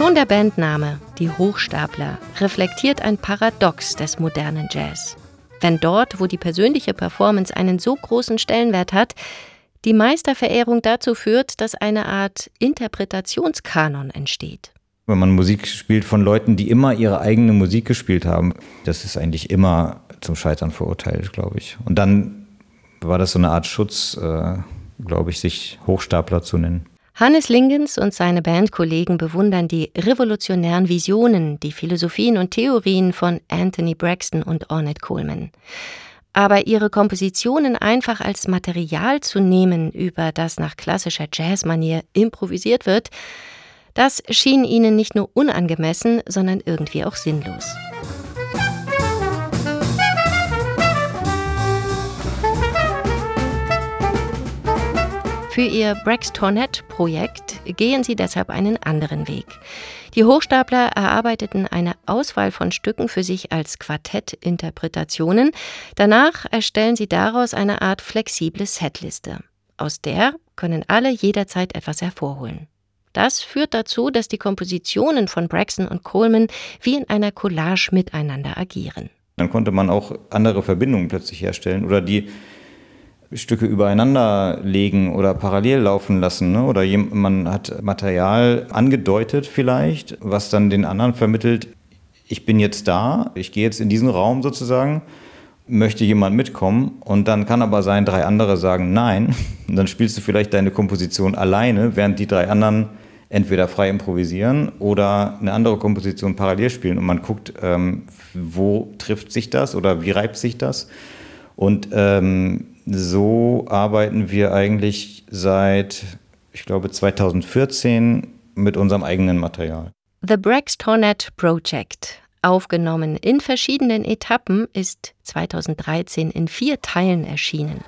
Schon der Bandname, die Hochstapler, reflektiert ein Paradox des modernen Jazz. Wenn dort, wo die persönliche Performance einen so großen Stellenwert hat, die Meisterverehrung dazu führt, dass eine Art Interpretationskanon entsteht. Wenn man Musik spielt von Leuten, die immer ihre eigene Musik gespielt haben, das ist eigentlich immer zum Scheitern verurteilt, glaube ich. Und dann war das so eine Art Schutz, äh, glaube ich, sich Hochstapler zu nennen. Hannes Lingens und seine Bandkollegen bewundern die revolutionären Visionen, die Philosophien und Theorien von Anthony Braxton und Ornette Coleman. Aber ihre Kompositionen einfach als Material zu nehmen, über das nach klassischer Jazzmanier improvisiert wird, das schien ihnen nicht nur unangemessen, sondern irgendwie auch sinnlos. Für ihr Braxtonet-Projekt gehen sie deshalb einen anderen Weg. Die Hochstapler erarbeiteten eine Auswahl von Stücken für sich als Quartettinterpretationen. Danach erstellen sie daraus eine Art flexible Setliste. Aus der können alle jederzeit etwas hervorholen. Das führt dazu, dass die Kompositionen von Braxton und Coleman wie in einer Collage miteinander agieren. Dann konnte man auch andere Verbindungen plötzlich herstellen oder die Stücke übereinander legen oder parallel laufen lassen. Ne? Oder man hat Material angedeutet vielleicht, was dann den anderen vermittelt, ich bin jetzt da, ich gehe jetzt in diesen Raum sozusagen, möchte jemand mitkommen und dann kann aber sein, drei andere sagen nein. Und dann spielst du vielleicht deine Komposition alleine, während die drei anderen entweder frei improvisieren oder eine andere Komposition parallel spielen und man guckt, ähm, wo trifft sich das oder wie reibt sich das. Und ähm, so arbeiten wir eigentlich seit, ich glaube, 2014 mit unserem eigenen Material. The Braxtonet Project, aufgenommen in verschiedenen Etappen, ist 2013 in vier Teilen erschienen.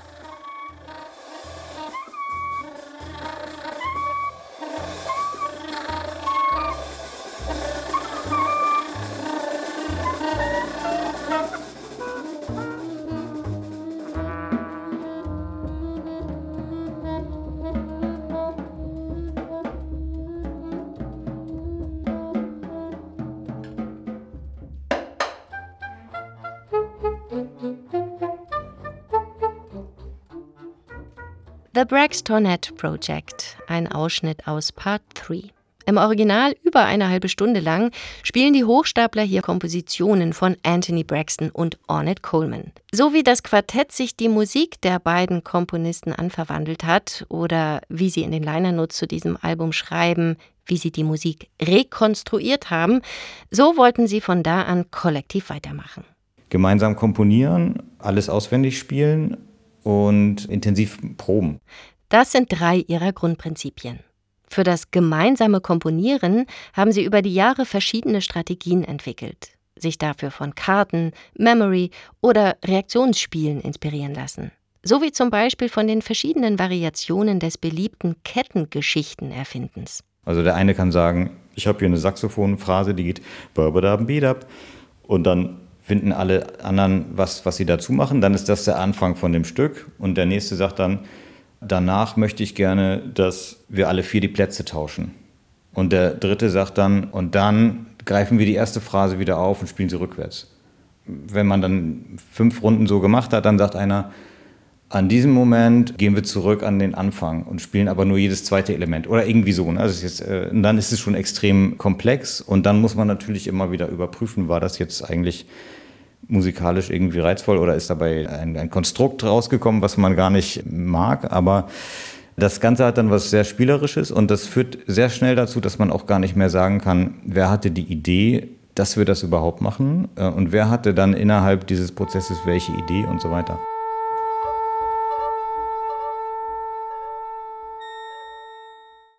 The Braxtonet Project, ein Ausschnitt aus Part 3. Im Original über eine halbe Stunde lang spielen die Hochstapler hier Kompositionen von Anthony Braxton und Ornette Coleman. So wie das Quartett sich die Musik der beiden Komponisten anverwandelt hat oder wie sie in den Liner Notes zu diesem Album schreiben, wie sie die Musik rekonstruiert haben, so wollten sie von da an kollektiv weitermachen. Gemeinsam komponieren, alles auswendig spielen und intensiv proben. Das sind drei ihrer Grundprinzipien. Für das gemeinsame Komponieren haben sie über die Jahre verschiedene Strategien entwickelt, sich dafür von Karten, Memory oder Reaktionsspielen inspirieren lassen. So wie zum Beispiel von den verschiedenen Variationen des beliebten Kettengeschichtenerfindens. Also der eine kann sagen, ich habe hier eine Saxophonphrase, die geht und dann finden alle anderen, was, was sie dazu machen. Dann ist das der Anfang von dem Stück. Und der nächste sagt dann, danach möchte ich gerne, dass wir alle vier die Plätze tauschen. Und der dritte sagt dann, und dann greifen wir die erste Phrase wieder auf und spielen sie rückwärts. Wenn man dann fünf Runden so gemacht hat, dann sagt einer, an diesem Moment gehen wir zurück an den Anfang und spielen aber nur jedes zweite Element oder irgendwie so. Ne? Also jetzt, äh, dann ist es schon extrem komplex und dann muss man natürlich immer wieder überprüfen, war das jetzt eigentlich musikalisch irgendwie reizvoll oder ist dabei ein, ein Konstrukt rausgekommen, was man gar nicht mag. Aber das Ganze hat dann was sehr Spielerisches und das führt sehr schnell dazu, dass man auch gar nicht mehr sagen kann, wer hatte die Idee, dass wir das überhaupt machen äh, und wer hatte dann innerhalb dieses Prozesses welche Idee und so weiter.